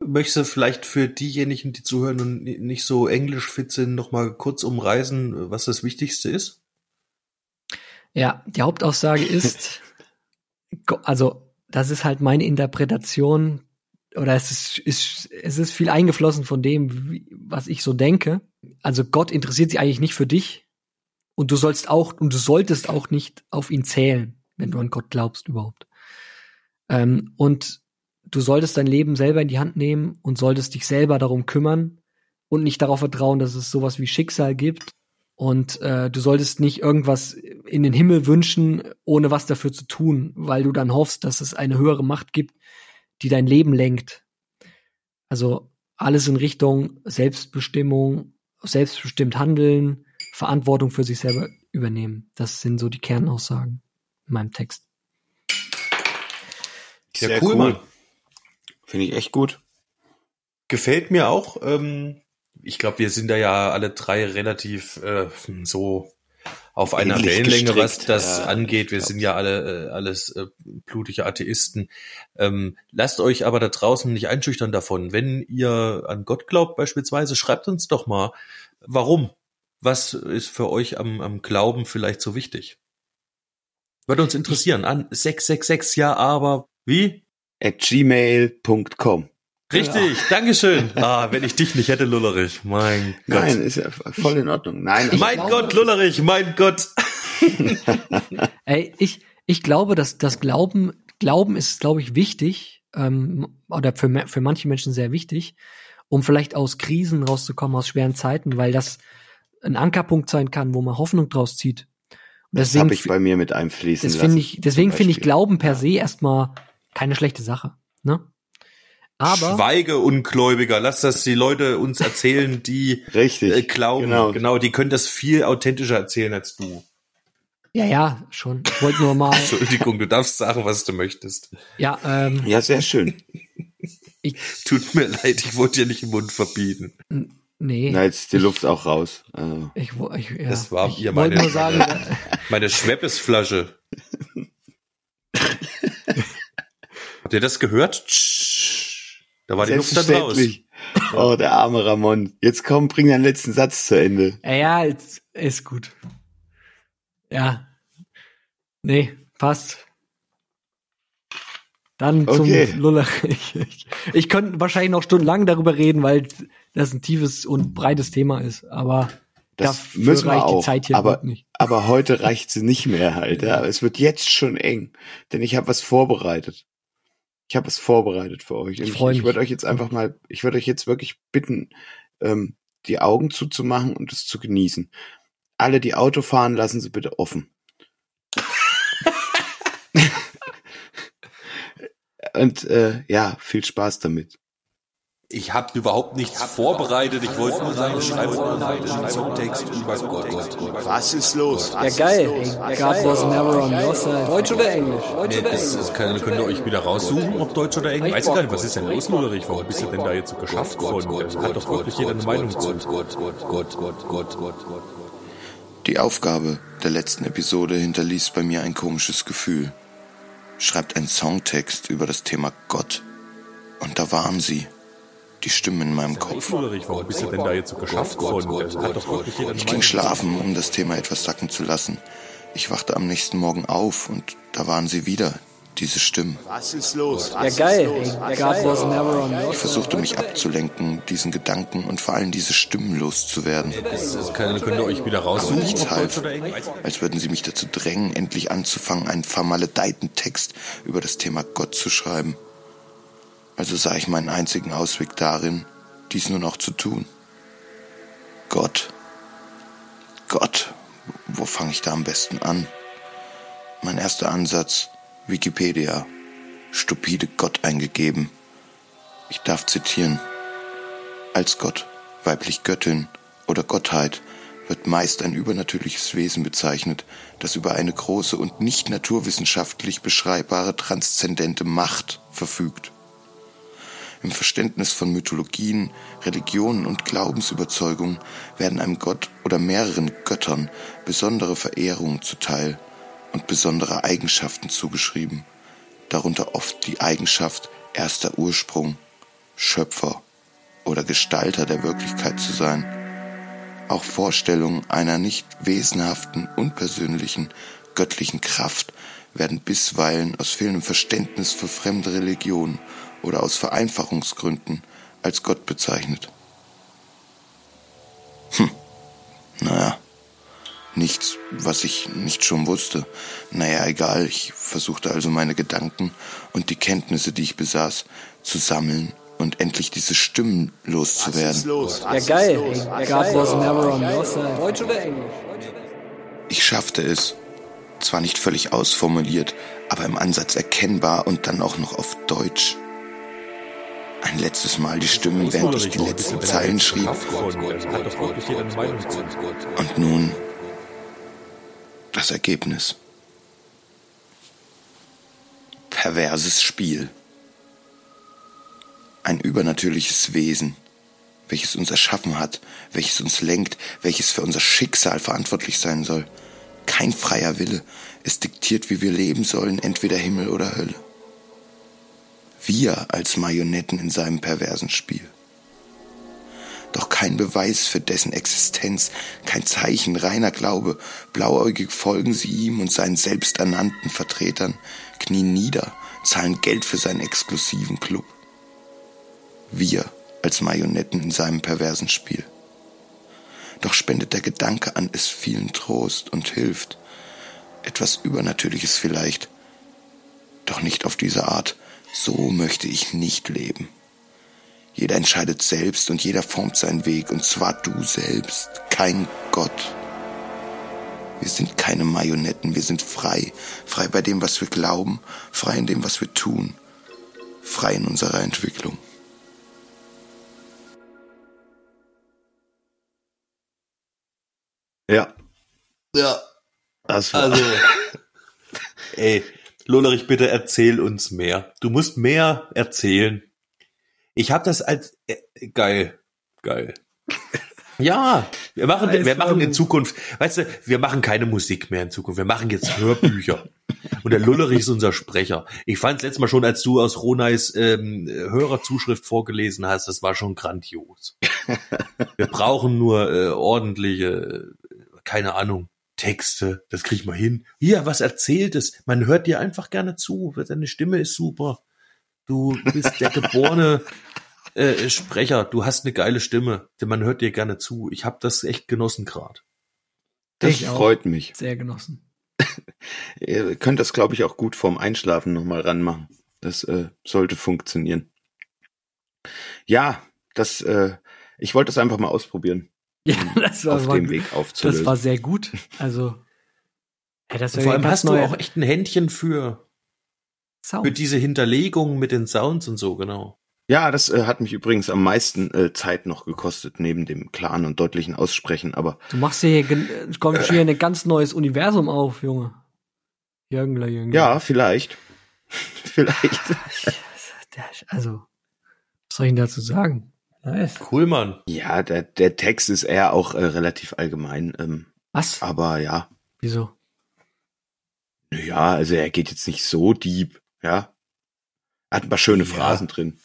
Möchtest du vielleicht für diejenigen, die zuhören und nicht so englisch fit sind, nochmal kurz umreißen, was das Wichtigste ist? Ja, die Hauptaussage ist, also das ist halt meine Interpretation oder es ist, ist, es ist viel eingeflossen von dem, was ich so denke. Also Gott interessiert sich eigentlich nicht für dich und du sollst auch und du solltest auch nicht auf ihn zählen, wenn du an Gott glaubst überhaupt. Ähm, und du solltest dein Leben selber in die Hand nehmen und solltest dich selber darum kümmern und nicht darauf vertrauen, dass es sowas wie Schicksal gibt. Und äh, du solltest nicht irgendwas in den Himmel wünschen, ohne was dafür zu tun, weil du dann hoffst, dass es eine höhere Macht gibt, die dein Leben lenkt. Also alles in Richtung Selbstbestimmung, selbstbestimmt handeln, Verantwortung für sich selber übernehmen. Das sind so die Kernaussagen in meinem Text. Sehr, Sehr cool, cool. Mann. Finde ich echt gut. Gefällt mir auch. Ähm, ich glaube, wir sind da ja alle drei relativ äh, so auf einer Ähnlich Wellenlänge, was das ja, angeht. Wir sind ja alle äh, alles äh, blutige Atheisten. Ähm, lasst euch aber da draußen nicht einschüchtern davon. Wenn ihr an Gott glaubt beispielsweise, schreibt uns doch mal, warum. Was ist für euch am, am Glauben vielleicht so wichtig? Würde uns interessieren. An 666, ja, aber wie? at gmail.com. Richtig, ja. Dankeschön. Ah, wenn ich dich nicht hätte, Lullerich, mein Gott. Nein, ist ja voll in Ordnung. Nein, mein glaube, Gott, Lullerich, mein Gott. Ey, ich, ich glaube, dass das Glauben, Glauben ist, glaube ich, wichtig, ähm, oder für, für manche Menschen sehr wichtig, um vielleicht aus Krisen rauszukommen, aus schweren Zeiten, weil das ein Ankerpunkt sein kann, wo man Hoffnung draus zieht. Und das habe ich bei mir mit einfließen das lassen. Ich, deswegen finde ich Glauben per se erstmal keine schlechte Sache. Ne? Aber Schweige Ungläubiger, lass das die Leute uns erzählen, die Richtig, äh, glauben. Genau. genau, die können das viel authentischer erzählen als du. Ja, ja, schon. Ich wollte nur mal. Entschuldigung, du darfst sagen, was du möchtest. Ja, ähm, ja, sehr schön. Ich, Tut mir leid, ich wollte dir nicht im Mund verbieten. Nee. Na, jetzt ist die ich, Luft auch raus. Also. Ich, ich, ja, das war hier meine, nur sagen, meine, meine Schweppesflasche. Habt ihr das gehört? Da war die Luft dann raus. Oh, der arme Ramon. Jetzt komm, bring deinen letzten Satz zu Ende. Ja, jetzt ist gut. Ja. Nee, passt. Dann okay. zum Luller. Ich, ich, ich könnte wahrscheinlich noch stundenlang darüber reden, weil das ein tiefes und breites Thema ist, aber das müssen wir auch. aber, aber heute reicht sie nicht mehr halt. Ja. Es wird jetzt schon eng, denn ich habe was vorbereitet. Ich habe es vorbereitet für euch. Ich, ich, ich würde euch jetzt einfach mal, ich würde euch jetzt wirklich bitten, ähm, die Augen zuzumachen und es zu genießen. Alle, die Auto fahren, lassen sie bitte offen. und äh, ja, viel Spaß damit. Ich habe überhaupt nichts vorbereitet. Ich wollte nur sagen, schreibe einen Songtext über Gott. Was ist los? Ja, geil. God was never on your side. Deutsch oder Englisch? Deutsch oder Englisch? Das kann, könnt ihr euch wieder raussuchen, ob Deutsch oder Englisch. Weiß ich gar nicht, was ist denn los, Ulrich? Warum bist du denn da jetzt so geschafft von? Hat doch wirklich jeder eine Meinung zu. Die Aufgabe der letzten Episode hinterließ bei mir ein komisches Gefühl. Schreibt einen Songtext über das Thema Gott. Und da waren sie die Stimmen in meinem Kopf. Warum bist du denn da jetzt so geschafft von? Ich ging schlafen, um das Thema etwas sacken zu lassen. Ich wachte am nächsten Morgen auf und da waren sie wieder, diese Stimmen. Was ist los? Ja, geil. Ich versuchte mich abzulenken, diesen Gedanken und vor allem diese Stimmen loszuwerden. Das könnt ihr euch wieder raussuchen. Aber nichts half, als würden sie mich dazu drängen, endlich anzufangen, einen vermaledeiten Text über das Thema Gott zu schreiben. Also sah ich meinen einzigen Ausweg darin, dies nun auch zu tun. Gott. Gott, wo fange ich da am besten an? Mein erster Ansatz, Wikipedia. Stupide Gott eingegeben. Ich darf zitieren. Als Gott, weiblich Göttin oder Gottheit wird meist ein übernatürliches Wesen bezeichnet, das über eine große und nicht naturwissenschaftlich beschreibbare transzendente Macht verfügt. Im Verständnis von Mythologien, Religionen und Glaubensüberzeugungen werden einem Gott oder mehreren Göttern besondere Verehrungen zuteil und besondere Eigenschaften zugeschrieben, darunter oft die Eigenschaft erster Ursprung, Schöpfer oder Gestalter der Wirklichkeit zu sein. Auch Vorstellungen einer nicht wesenhaften, unpersönlichen, göttlichen Kraft werden bisweilen aus fehlendem Verständnis für fremde Religionen oder aus Vereinfachungsgründen als Gott bezeichnet. Hm, naja, nichts, was ich nicht schon wusste. Naja, egal, ich versuchte also meine Gedanken und die Kenntnisse, die ich besaß, zu sammeln und endlich diese Stimmen loszuwerden. los? Ja, geil. God was never on your side. Deutsch oder Englisch? Ich schaffte es. Zwar nicht völlig ausformuliert, aber im Ansatz erkennbar und dann auch noch auf Deutsch. Ein letztes Mal die Stimmen, während ich die letzten Zeilen schrieb. Und nun das Ergebnis. Perverses Spiel. Ein übernatürliches Wesen, welches uns erschaffen hat, welches uns lenkt, welches für unser Schicksal verantwortlich sein soll. Kein freier Wille. Es diktiert, wie wir leben sollen, entweder Himmel oder Hölle. Wir als Marionetten in seinem perversen Spiel. Doch kein Beweis für dessen Existenz, kein Zeichen reiner Glaube. Blauäugig folgen sie ihm und seinen selbsternannten Vertretern, knien nieder, zahlen Geld für seinen exklusiven Club. Wir als Marionetten in seinem perversen Spiel. Doch spendet der Gedanke an es vielen Trost und hilft. Etwas Übernatürliches vielleicht. Doch nicht auf diese Art. So möchte ich nicht leben. Jeder entscheidet selbst und jeder formt seinen Weg, und zwar du selbst, kein Gott. Wir sind keine Marionetten, wir sind frei, frei bei dem, was wir glauben, frei in dem, was wir tun, frei in unserer Entwicklung. Ja, Ja, das war, also, ey, Lollerich, bitte erzähl uns mehr. Du musst mehr erzählen. Ich habe das als äh, geil, geil. Ja, wir machen, wir machen in Zukunft, weißt du, wir machen keine Musik mehr in Zukunft. Wir machen jetzt Hörbücher. Und der Lullerich ist unser Sprecher. Ich fand es letztes Mal schon, als du aus Roneis ähm, Hörerzuschrift vorgelesen hast, das war schon grandios. Wir brauchen nur äh, ordentliche, äh, keine Ahnung, Texte. Das krieg ich mal hin. Hier, was erzählt es? Man hört dir einfach gerne zu. Deine Stimme ist super. Du bist der geborene äh, Sprecher. Du hast eine geile Stimme. Denn man hört dir gerne zu. Ich habe das echt genossen gerade. das Ich auch. freut mich. Sehr genossen. Ihr könnt das, glaube ich, auch gut vorm Einschlafen nochmal ranmachen. Das äh, sollte funktionieren. Ja, das, äh, ich wollte das einfach mal ausprobibieren, Ja, das war, auf war dem Weg aufzulösen. das war sehr gut. Also, ja, das vor allem hast du auch echt ein Händchen für, Sound. für diese Hinterlegung mit den Sounds und so, genau. ja, das äh, hat mich übrigens am meisten äh, Zeit noch gekostet, neben dem klaren und deutlichen Aussprechen, aber Du machst hier, äh, kommt hier ein ganz neues Universum auf, Junge. Jürgenler, Jürgen. ja, vielleicht. vielleicht. Also, was soll ich denn dazu sagen? Nice. Cool, Mann. Ja, der, der Text ist eher auch äh, relativ allgemein, ähm, Was? aber ja. Wieso? Ja, also er geht jetzt nicht so deep, ja. Hat ein paar schöne Ja. Phrasen drin.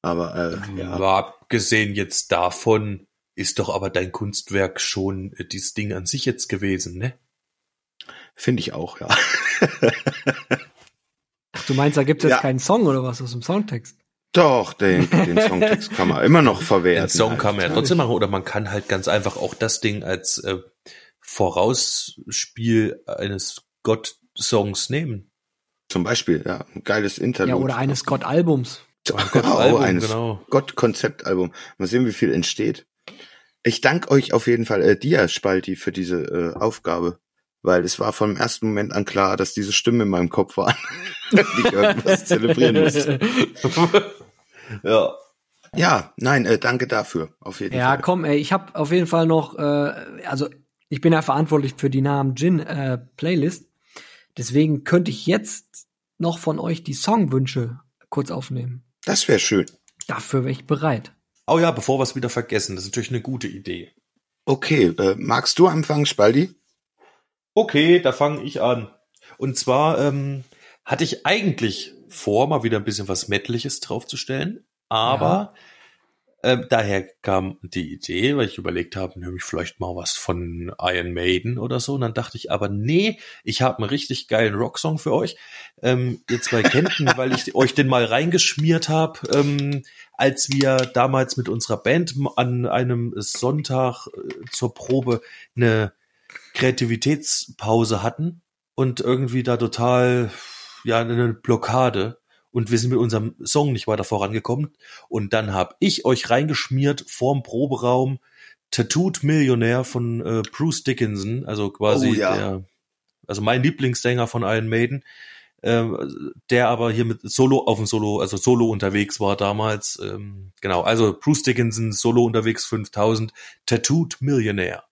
Aber äh, ja. Aber abgesehen jetzt davon ist doch aber dein Kunstwerk schon äh, dieses Ding an sich jetzt gewesen, ne? Finde ich auch, ja. Ach, du meinst, da gibt es jetzt Ja. keinen Song oder was aus dem Songtext? Doch, den, den Songtext kann man immer noch verwerten. Den Song kann man ja trotzdem machen oder man kann halt ganz einfach auch das Ding als äh, Vorausspiel eines Gott-Songs nehmen. Zum Beispiel, ja, ein geiles Interlude. Ja, oder eines Gott-Albums. Oh, eines genau. Gott-Konzeptalbum. Mal sehen, wie viel entsteht. Ich danke euch auf jeden Fall, äh, dir, Spalti, für diese äh, Aufgabe. Weil es war vom ersten Moment an klar, dass diese Stimmen in meinem Kopf waren, die ich irgendwas zelebrieren musste. Ja. Ja, nein, äh, danke dafür, auf jeden Ja, Fall. komm, ey, ich habe auf jeden Fall noch, äh, also ich bin ja verantwortlich für die Namen Gin äh, Playlist. Deswegen könnte ich jetzt noch von euch die Songwünsche kurz aufnehmen. Das wäre schön. Dafür wäre ich bereit. Oh ja, bevor wir es wieder vergessen, das ist natürlich eine gute Idee. Okay, äh, magst du anfangen, Spaldi? Okay, da fange ich an. Und zwar ähm, hatte ich eigentlich vor, mal wieder ein bisschen was Mettliches draufzustellen, aber ähm, daher kam die Idee, weil ich überlegt habe, nämlich vielleicht mal was von Iron Maiden oder so. Und dann dachte ich aber, nee, ich habe einen richtig geilen Rocksong für euch. Ähm, ihr zwei kennt ihn, weil ich euch den mal reingeschmiert habe, ähm, als wir damals mit unserer Band an einem Sonntag äh, zur Probe eine Kreativitätspause hatten und irgendwie da total ja eine Blockade und wir sind mit unserem Song nicht weiter vorangekommen und dann habe ich euch reingeschmiert vorm Proberaum Tattooed Millionär von äh, Bruce Dickinson, also quasi Oh ja. der also mein Lieblingssänger von Iron Maiden, ähm, der aber hier mit Solo auf dem Solo, also Solo unterwegs war damals. Ähm, genau, also Bruce Dickinson, Solo unterwegs 5000, Tattooed Millionär.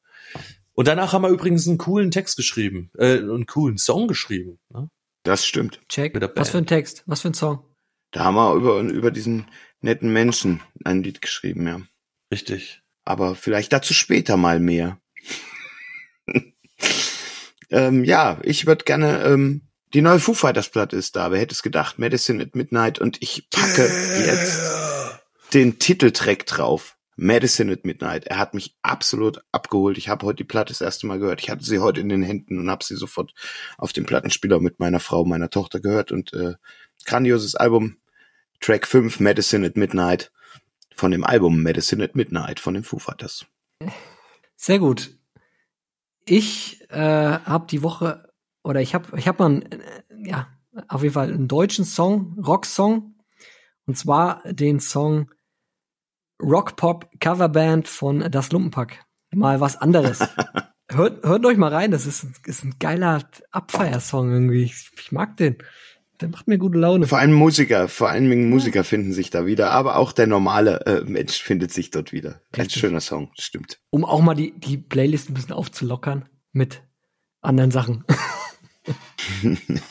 Und danach haben wir übrigens einen coolen Text geschrieben, äh, einen coolen Song geschrieben. Ne? Das stimmt. Check. Was für ein. Text? Was für ein Song? Da haben wir über, über diesen netten Menschen ein Lied geschrieben, ja. Richtig. Aber vielleicht dazu später mal mehr. ähm, ja, ich würde gerne, ähm, die neue Foo Fighters Platte ist da, wer hätte es gedacht, Medicine at Midnight und ich packe jetzt den Titeltrack drauf. Medicine at Midnight. Er hat mich absolut abgeholt. Ich habe heute die Platte das erste Mal gehört. Ich hatte sie heute in den Händen und habe sie sofort auf dem Plattenspieler mit meiner Frau, meiner Tochter gehört und äh, grandioses Album. Track 5, Medicine at Midnight von dem Album Medicine at Midnight von den Foo Fighters. Sehr gut. Ich äh, habe die Woche oder ich habe ich habe mal einen, äh, ja auf jeden Fall einen deutschen Song, Rocksong und zwar den Song Rock Pop Coverband von Das Lumpenpack. Mal was anderes. hört, hört euch mal rein, das ist, ein- ist ein geiler Abfeiersong irgendwie. Ich, ich mag den. Der macht mir gute Laune. Vor allem Musiker, vor allen Dingen Musiker finden sich da wieder, aber auch der normale äh, Mensch findet sich dort wieder. Ein Richtig. schöner Song, stimmt. Um auch mal die, die Playlist ein bisschen aufzulockern mit anderen Sachen.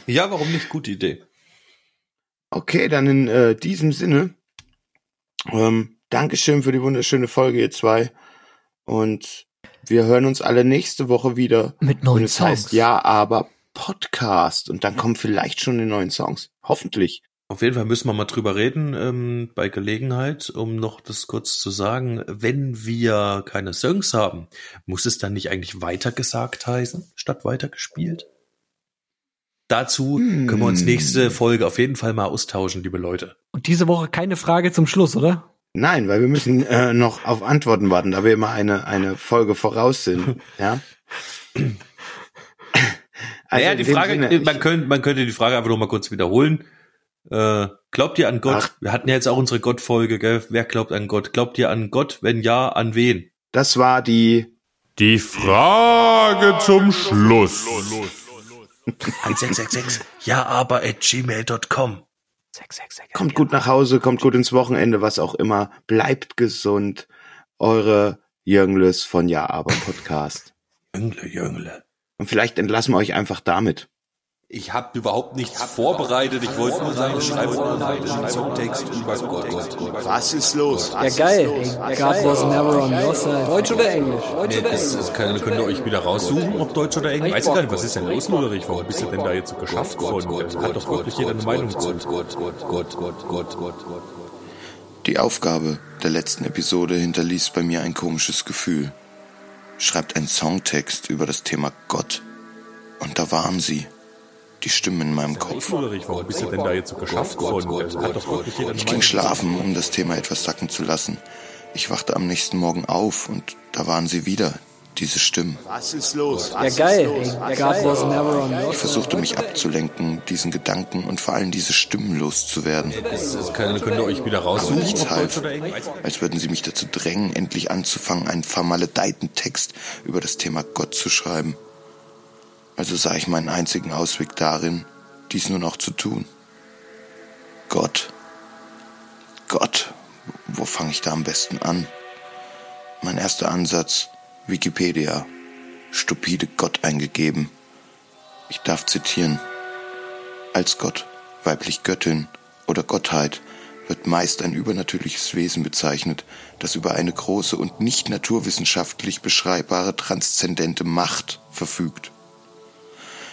Ja, warum nicht? Gute Idee. Okay, dann in äh, diesem Sinne, ähm, Dankeschön für die wunderschöne Folge, ihr zwei. Und wir hören uns alle nächste Woche wieder. Mit neuen Songs. heißt ja, aber Podcast. Und dann kommen vielleicht schon die neuen Songs. Hoffentlich. Auf jeden Fall müssen wir mal drüber reden ähm, bei Gelegenheit, um noch das kurz zu sagen. Wenn wir keine Songs haben, muss es dann nicht eigentlich weitergesagt heißen, statt weitergespielt? Dazu können wir uns Hm. nächste Folge auf jeden Fall mal austauschen, liebe Leute. Und diese Woche keine Frage zum Schluss, oder? Nein, weil wir müssen äh, noch auf Antworten warten, da wir immer eine, eine Folge voraus sind. Ja. Also naja, in die Frage, Sinne, man, könnte, man könnte die Frage einfach noch mal kurz wiederholen. Äh, glaubt ihr an Gott? Ach. Wir hatten ja jetzt auch unsere Gottfolge, gell? Wer glaubt an Gott? Glaubt ihr an Gott? Wenn ja, an wen? das war die Die Frage zum Schluss. An 666. Ja, aber at gmail.com. Kommt gut nach Hause, kommt gut ins Wochenende, was auch immer. Bleibt gesund. Eure Jürgenlös von Ja, aber Podcast. Jüngle, Jüngle. Und vielleicht entlassen wir euch einfach damit. Ich habe überhaupt nichts vorbereitet. Ich wollte nur sagen, schreibe einen Songtext über Gott. Was ist los? Ja, geil. God was never on your side. Deutsch oder Englisch? Deutsch Nee, das, das kann, könnt ihr euch wieder raussuchen, ob Deutsch oder Englisch. Weiß ich gar nicht, was ist denn los, Ulrich? Warum bist du denn da jetzt so geschafft? Da hat doch wirklich jeder eine Meinung zu. Die Aufgabe der letzten Episode hinterließ bei mir ein komisches Gefühl. Schreibt einen Songtext über das Thema Gott. Und da waren sie. Die Stimmen in meinem Kopf. Warum bist du denn da jetzt so geschafft Ich ging schlafen, um das Thema etwas sacken zu lassen. Ich wachte am nächsten Morgen auf und da waren sie wieder, diese Stimmen. Was ist los? Ja, geil. Was never on your Ich versuchte mich abzulenken, diesen Gedanken und vor allem diese Stimmen loszuwerden. Das, könnt ihr euch wieder raussuchen, nichts ob half. Als würden sie mich dazu drängen, endlich anzufangen, einen vermaledeiten Text über das Thema Gott zu schreiben. Also sah ich meinen einzigen Ausweg darin, dies nur noch zu tun. Gott. Gott. Wo fange ich da am besten an? Mein erster Ansatz, Wikipedia. Stupide Gott eingegeben. Ich darf zitieren. Als Gott, weiblich Göttin oder Gottheit wird meist ein übernatürliches Wesen bezeichnet, das über eine große und nicht naturwissenschaftlich beschreibbare transzendente Macht verfügt.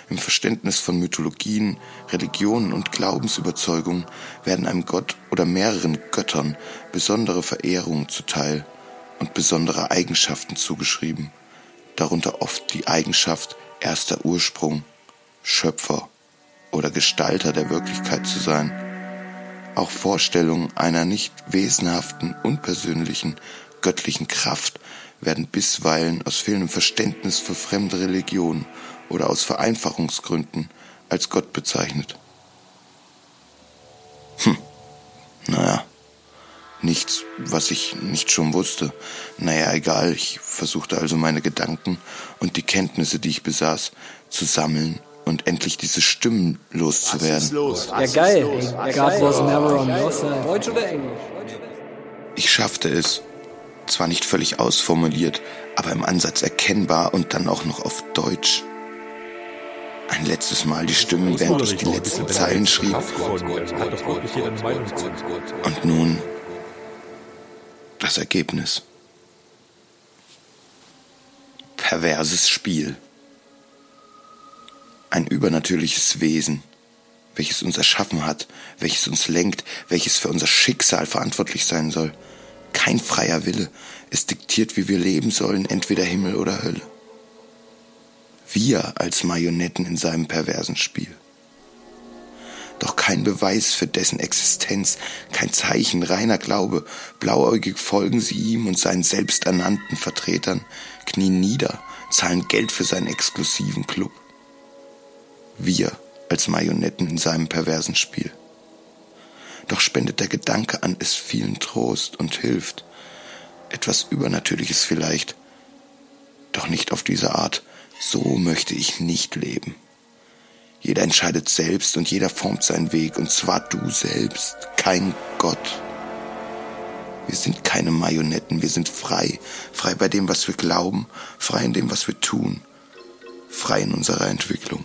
Im Verständnis von Mythologien, Religionen und Glaubensüberzeugungen werden einem Gott oder mehreren Göttern besondere Verehrungen zuteil und besondere Eigenschaften zugeschrieben, darunter oft die Eigenschaft erster Ursprung, Schöpfer oder Gestalter der Wirklichkeit zu sein. Auch Vorstellungen einer nicht wesenhaften, unpersönlichen, göttlichen Kraft werden bisweilen aus fehlendem Verständnis für fremde Religionen oder aus Vereinfachungsgründen als Gott bezeichnet. Hm, naja, nichts, was ich nicht schon wusste. Naja, egal, ich versuchte also meine Gedanken und die Kenntnisse, die ich besaß, zu sammeln und endlich diese Stimmen loszuwerden. los? Ja, geil. Was never on your side. Deutsch oder Englisch? Ich schaffte es. Zwar nicht völlig ausformuliert, aber im Ansatz erkennbar und dann auch noch auf Deutsch. Ein letztes Mal die Stimmen, während ich die letzten Zeilen schrieb. Und nun das Ergebnis. Perverses Spiel. Ein übernatürliches Wesen, welches uns erschaffen hat, welches uns lenkt, welches für unser Schicksal verantwortlich sein soll. Kein freier Wille. Es diktiert, wie wir leben sollen, entweder Himmel oder Hölle. Wir als Marionetten in seinem perversen Spiel. Doch kein Beweis für dessen Existenz, kein Zeichen reiner Glaube. Blauäugig folgen sie ihm und seinen selbsternannten Vertretern, knien nieder, zahlen Geld für seinen exklusiven Club. Wir als Marionetten in seinem perversen Spiel. Doch spendet der Gedanke an es vielen Trost und hilft. Etwas Übernatürliches vielleicht. Doch nicht auf diese Art. So möchte ich nicht leben. Jeder entscheidet selbst und jeder formt seinen Weg, und zwar du selbst, kein Gott. Wir sind keine Marionetten, wir sind frei, frei bei dem, was wir glauben, frei in dem, was wir tun, frei in unserer Entwicklung.